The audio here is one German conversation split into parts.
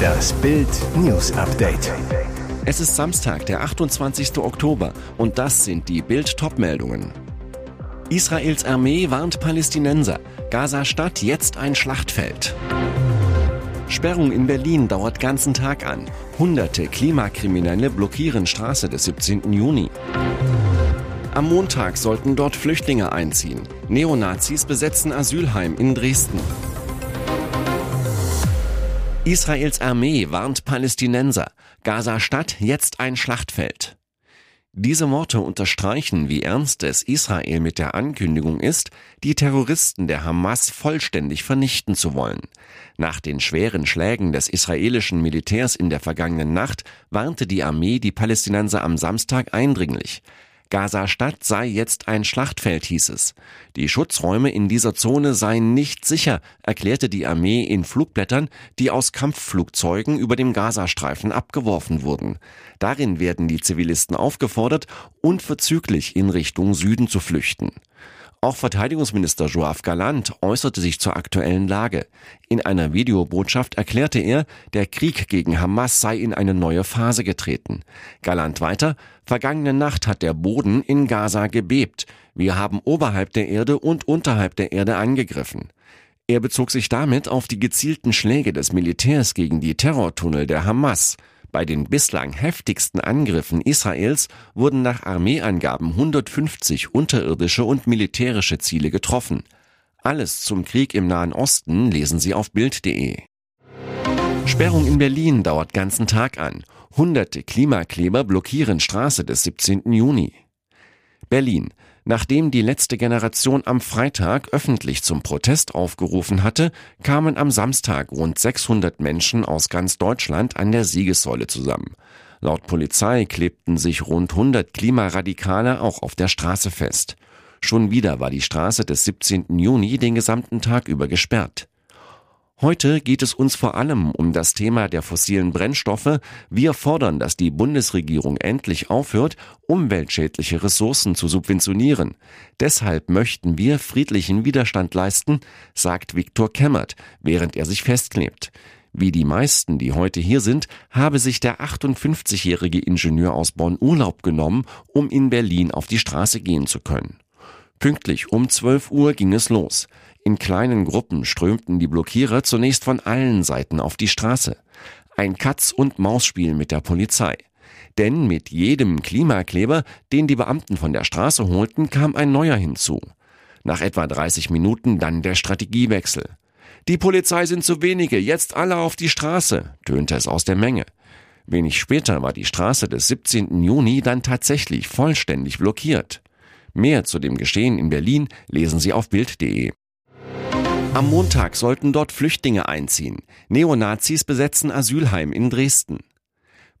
Das Bild News Update. Es ist Samstag, der 28. Oktober und das sind die Bild Topmeldungen. Israels Armee warnt Palästinenser. Gaza-Stadt jetzt ein Schlachtfeld. Sperrung in Berlin dauert ganzen Tag an. Hunderte Klimakriminelle blockieren Straße des 17. Juni. Am Montag sollten dort Flüchtlinge einziehen. Neonazis besetzen Asylheim in Dresden. Israels Armee warnt Palästinenser. Gaza-Stadt jetzt ein Schlachtfeld. Diese Worte unterstreichen, wie ernst es Israel mit der Ankündigung ist, die Terroristen der Hamas vollständig vernichten zu wollen. Nach den schweren Schlägen des israelischen Militärs in der vergangenen Nacht warnte die Armee die Palästinenser am Samstag eindringlich. Gaza-Stadt sei jetzt ein Schlachtfeld, hieß es. Die Schutzräume in dieser Zone seien nicht sicher, erklärte die Armee in Flugblättern, die aus Kampfflugzeugen über dem Gazastreifen abgeworfen wurden. Darin werden die Zivilisten aufgefordert, unverzüglich in Richtung Süden zu flüchten. Auch Verteidigungsminister Joaf Galant äußerte sich zur aktuellen Lage. In einer Videobotschaft erklärte er, der Krieg gegen Hamas sei in eine neue Phase getreten. Galant weiter, vergangene Nacht hat der Boden in Gaza gebebt. Wir haben oberhalb der Erde und unterhalb der Erde angegriffen. Er bezog sich damit auf die gezielten Schläge des Militärs gegen die Terrortunnel der Hamas. Bei den bislang heftigsten Angriffen Israels wurden nach Armeeangaben 150 unterirdische und militärische Ziele getroffen. Alles zum Krieg im Nahen Osten lesen Sie auf Bild.de. Sperrung in Berlin dauert ganzen Tag an. Hunderte Klimakleber blockieren Straße des 17. Juni. Berlin. Nachdem die letzte Generation am Freitag öffentlich zum Protest aufgerufen hatte, kamen am Samstag rund 600 Menschen aus ganz Deutschland an der Siegessäule zusammen. Laut Polizei klebten sich rund 100 Klimaradikale auch auf der Straße fest. Schon wieder war die Straße des 17. Juni den gesamten Tag über gesperrt. Heute geht es uns vor allem um das Thema der fossilen Brennstoffe. Wir fordern, dass die Bundesregierung endlich aufhört, umweltschädliche Ressourcen zu subventionieren. Deshalb möchten wir friedlichen Widerstand leisten, sagt Viktor Kemmert, während er sich festklebt. Wie die meisten, die heute hier sind, habe sich der 58-jährige Ingenieur aus Bonn Urlaub genommen, um in Berlin auf die Straße gehen zu können. Pünktlich um 12 Uhr ging es los. In kleinen Gruppen strömten die Blockierer zunächst von allen Seiten auf die Straße. Ein Katz-und-Maus-Spiel mit der Polizei. Denn mit jedem Klimakleber, den die Beamten von der Straße holten, kam ein neuer hinzu. Nach etwa 30 Minuten dann der Strategiewechsel. Die Polizei sind zu wenige, jetzt alle auf die Straße, tönte es aus der Menge. Wenig später war die Straße des 17. Juni dann tatsächlich vollständig blockiert. Mehr zu dem Geschehen in Berlin lesen Sie auf Bild.de. Am Montag sollten dort Flüchtlinge einziehen. Neonazis besetzen Asylheim in Dresden.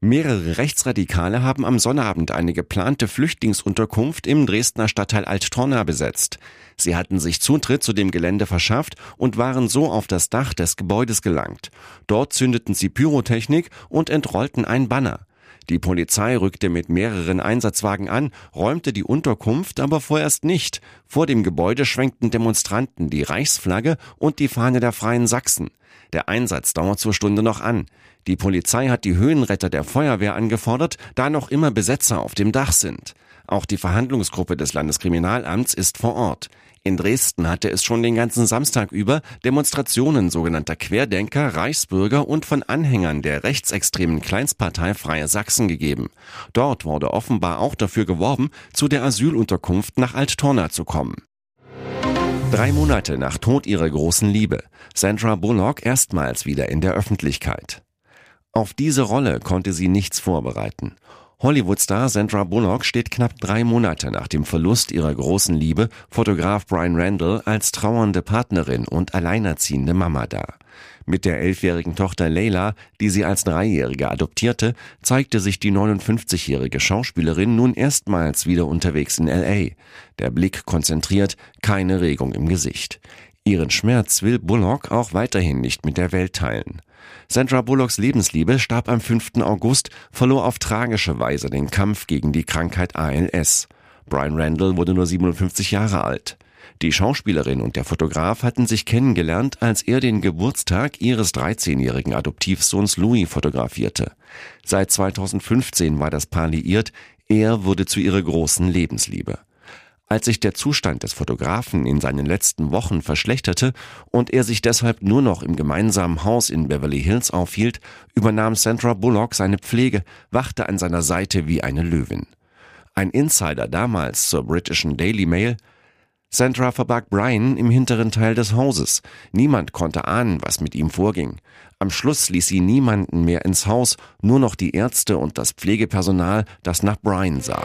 Mehrere Rechtsradikale haben am Sonnabend eine geplante Flüchtlingsunterkunft im Dresdner Stadtteil Alttorna besetzt. Sie hatten sich Zutritt zu dem Gelände verschafft und waren so auf das Dach des Gebäudes gelangt. Dort zündeten sie Pyrotechnik und entrollten ein Banner. Die Polizei rückte mit mehreren Einsatzwagen an, räumte die Unterkunft aber vorerst nicht. Vor dem Gebäude schwenkten Demonstranten die Reichsflagge und die Fahne der Freien Sachsen. Der Einsatz dauert zur Stunde noch an. Die Polizei hat die Höhenretter der Feuerwehr angefordert, da noch immer Besetzer auf dem Dach sind. Auch die Verhandlungsgruppe des Landeskriminalamts ist vor Ort. In Dresden hatte es schon den ganzen Samstag über Demonstrationen sogenannter Querdenker, Reichsbürger und von Anhängern der rechtsextremen Kleinstpartei Freie Sachsen gegeben. Dort wurde offenbar auch dafür geworben, zu der Asylunterkunft nach Alttorna zu kommen. Drei Monate nach Tod ihrer großen Liebe. Sandra Bullock erstmals wieder in der Öffentlichkeit. Auf diese Rolle konnte sie nichts vorbereiten. Hollywood-Star Sandra Bullock steht knapp drei Monate nach dem Verlust ihrer großen Liebe, Fotograf Brian Randall, als trauernde Partnerin und alleinerziehende Mama da. Mit der elfjährigen Tochter Layla, die sie als Dreijährige adoptierte, zeigte sich die 59-jährige Schauspielerin nun erstmals wieder unterwegs in LA. Der Blick konzentriert, keine Regung im Gesicht. Ihren Schmerz will Bullock auch weiterhin nicht mit der Welt teilen. Sandra Bullocks Lebensliebe starb am 5. August, verlor auf tragische Weise den Kampf gegen die Krankheit ALS. Brian Randall wurde nur 57 Jahre alt. Die Schauspielerin und der Fotograf hatten sich kennengelernt, als er den Geburtstag ihres 13-jährigen Adoptivsohns Louis fotografierte. Seit 2015 war das Paar liiert, er wurde zu ihrer großen Lebensliebe. Als sich der Zustand des Fotografen in seinen letzten Wochen verschlechterte und er sich deshalb nur noch im gemeinsamen Haus in Beverly Hills aufhielt, übernahm Sandra Bullock seine Pflege, wachte an seiner Seite wie eine Löwin. Ein Insider damals zur britischen Daily Mail Sandra verbarg Brian im hinteren Teil des Hauses. Niemand konnte ahnen, was mit ihm vorging. Am Schluss ließ sie niemanden mehr ins Haus, nur noch die Ärzte und das Pflegepersonal, das nach Brian sah.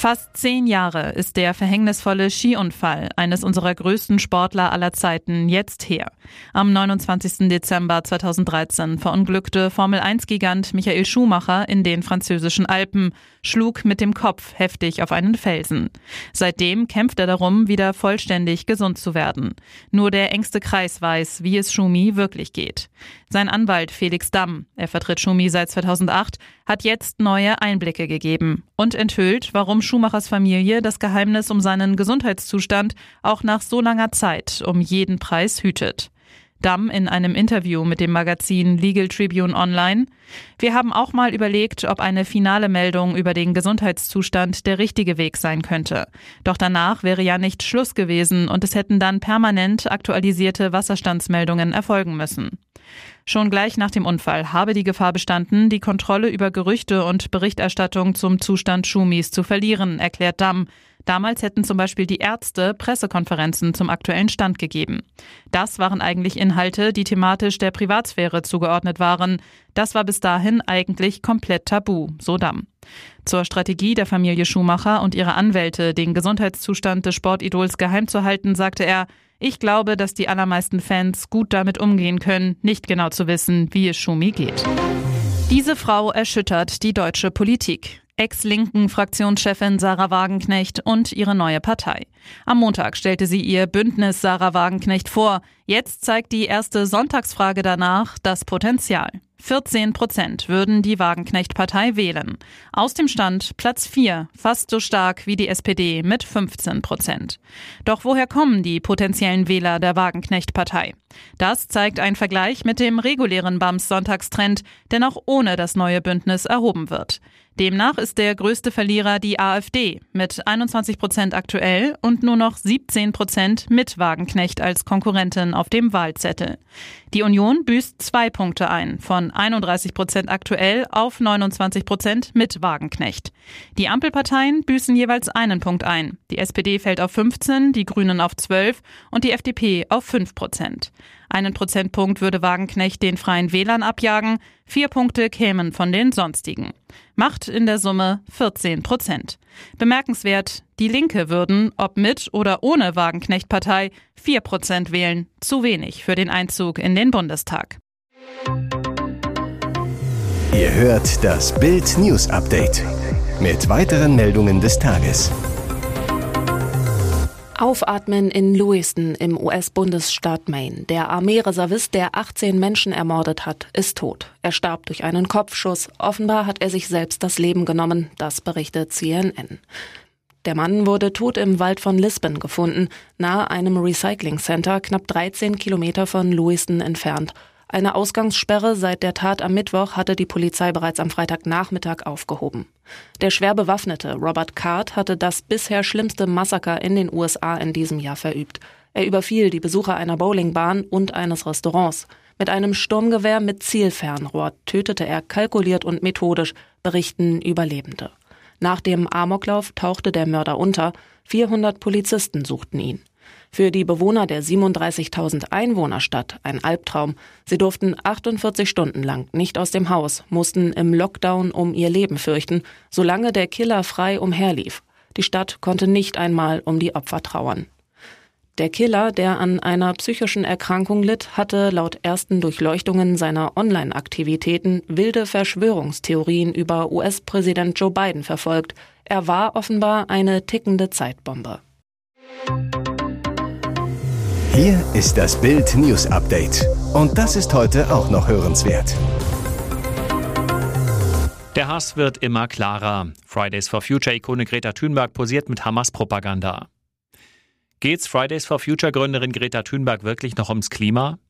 Fast zehn Jahre ist der verhängnisvolle Skiunfall eines unserer größten Sportler aller Zeiten jetzt her. Am 29. Dezember 2013 verunglückte Formel-1-Gigant Michael Schumacher in den französischen Alpen, schlug mit dem Kopf heftig auf einen Felsen. Seitdem kämpft er darum, wieder vollständig gesund zu werden. Nur der engste Kreis weiß, wie es Schumi wirklich geht. Sein Anwalt Felix Damm, er vertritt Schumi seit 2008, hat jetzt neue Einblicke gegeben und enthüllt, warum Schumachers Familie das Geheimnis um seinen Gesundheitszustand auch nach so langer Zeit um jeden Preis hütet. Damm in einem Interview mit dem Magazin Legal Tribune Online. Wir haben auch mal überlegt, ob eine finale Meldung über den Gesundheitszustand der richtige Weg sein könnte. Doch danach wäre ja nicht Schluss gewesen und es hätten dann permanent aktualisierte Wasserstandsmeldungen erfolgen müssen. Schon gleich nach dem Unfall habe die Gefahr bestanden, die Kontrolle über Gerüchte und Berichterstattung zum Zustand Schumis zu verlieren, erklärt Damm. Damals hätten zum Beispiel die Ärzte Pressekonferenzen zum aktuellen Stand gegeben. Das waren eigentlich Inhalte, die thematisch der Privatsphäre zugeordnet waren. Das war bis dahin eigentlich komplett tabu, so Damm. Zur Strategie der Familie Schumacher und ihrer Anwälte, den Gesundheitszustand des Sportidols geheim zu halten, sagte er, ich glaube, dass die allermeisten Fans gut damit umgehen können, nicht genau zu wissen, wie es Schumi geht. Diese Frau erschüttert die deutsche Politik. Ex-linken Fraktionschefin Sarah Wagenknecht und ihre neue Partei. Am Montag stellte sie ihr Bündnis Sarah Wagenknecht vor. Jetzt zeigt die erste Sonntagsfrage danach das Potenzial. 14 Prozent würden die Wagenknecht-Partei wählen. Aus dem Stand Platz 4, fast so stark wie die SPD mit 15 Prozent. Doch woher kommen die potenziellen Wähler der Wagenknecht-Partei? Das zeigt ein Vergleich mit dem regulären BAMS-Sonntagstrend, der noch ohne das neue Bündnis erhoben wird. Demnach ist der größte Verlierer die AfD mit 21 Prozent aktuell und nur noch 17 Prozent mit Wagenknecht als Konkurrentin auf dem Wahlzettel. Die Union büßt zwei Punkte ein, von 31 Prozent aktuell auf 29 Prozent mit Wagenknecht. Die Ampelparteien büßen jeweils einen Punkt ein. Die SPD fällt auf 15, die Grünen auf 12 und die FDP auf 5 Prozent. Einen Prozentpunkt würde Wagenknecht den freien Wählern abjagen, vier Punkte kämen von den sonstigen. Macht in der Summe 14 Prozent. Bemerkenswert, die Linke würden, ob mit oder ohne Wagenknecht-Partei, 4 Prozent wählen. Zu wenig für den Einzug in den Bundestag. Ihr hört das Bild News Update mit weiteren Meldungen des Tages. Aufatmen in Lewiston im US-Bundesstaat Maine. Der Armeereservist, der 18 Menschen ermordet hat, ist tot. Er starb durch einen Kopfschuss. Offenbar hat er sich selbst das Leben genommen. Das berichtet CNN. Der Mann wurde tot im Wald von Lisbon gefunden, nahe einem Recycling Center, knapp 13 Kilometer von Lewiston entfernt. Eine Ausgangssperre seit der Tat am Mittwoch hatte die Polizei bereits am Freitagnachmittag aufgehoben. Der schwer bewaffnete Robert Card hatte das bisher schlimmste Massaker in den USA in diesem Jahr verübt. Er überfiel die Besucher einer Bowlingbahn und eines Restaurants. Mit einem Sturmgewehr mit Zielfernrohr tötete er kalkuliert und methodisch, berichten Überlebende. Nach dem Amoklauf tauchte der Mörder unter. 400 Polizisten suchten ihn. Für die Bewohner der 37.000 Einwohnerstadt ein Albtraum. Sie durften 48 Stunden lang nicht aus dem Haus, mussten im Lockdown um ihr Leben fürchten, solange der Killer frei umherlief. Die Stadt konnte nicht einmal um die Opfer trauern. Der Killer, der an einer psychischen Erkrankung litt, hatte laut ersten Durchleuchtungen seiner Online-Aktivitäten wilde Verschwörungstheorien über US-Präsident Joe Biden verfolgt. Er war offenbar eine tickende Zeitbombe. Hier ist das Bild News Update. Und das ist heute auch noch hörenswert. Der Hass wird immer klarer. Fridays for Future-Ikone Greta Thunberg posiert mit Hamas-Propaganda. Geht's Fridays for Future-Gründerin Greta Thunberg wirklich noch ums Klima?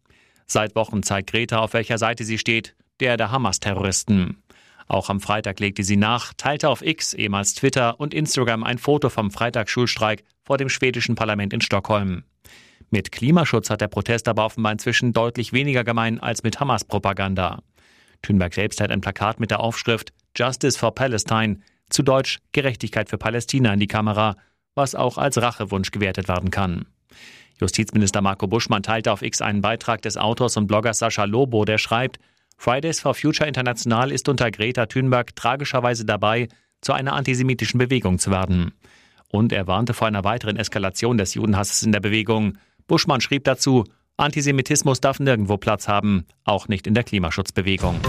Seit Wochen zeigt Greta, auf welcher Seite sie steht, der der Hamas-Terroristen. Auch am Freitag legte sie nach, teilte auf X, ehemals Twitter und Instagram ein Foto vom Freitagsschulstreik vor dem schwedischen Parlament in Stockholm. Mit Klimaschutz hat der Protest aber offenbar inzwischen deutlich weniger gemein als mit Hamas-Propaganda. Thünberg selbst hat ein Plakat mit der Aufschrift Justice for Palestine, zu Deutsch Gerechtigkeit für Palästina in die Kamera, was auch als Rachewunsch gewertet werden kann. Justizminister Marco Buschmann teilte auf X einen Beitrag des Autors und Bloggers Sascha Lobo, der schreibt, Fridays for Future International ist unter Greta Thunberg tragischerweise dabei, zu einer antisemitischen Bewegung zu werden. Und er warnte vor einer weiteren Eskalation des Judenhasses in der Bewegung. Buschmann schrieb dazu, Antisemitismus darf nirgendwo Platz haben, auch nicht in der Klimaschutzbewegung.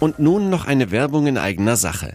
Und nun noch eine Werbung in eigener Sache.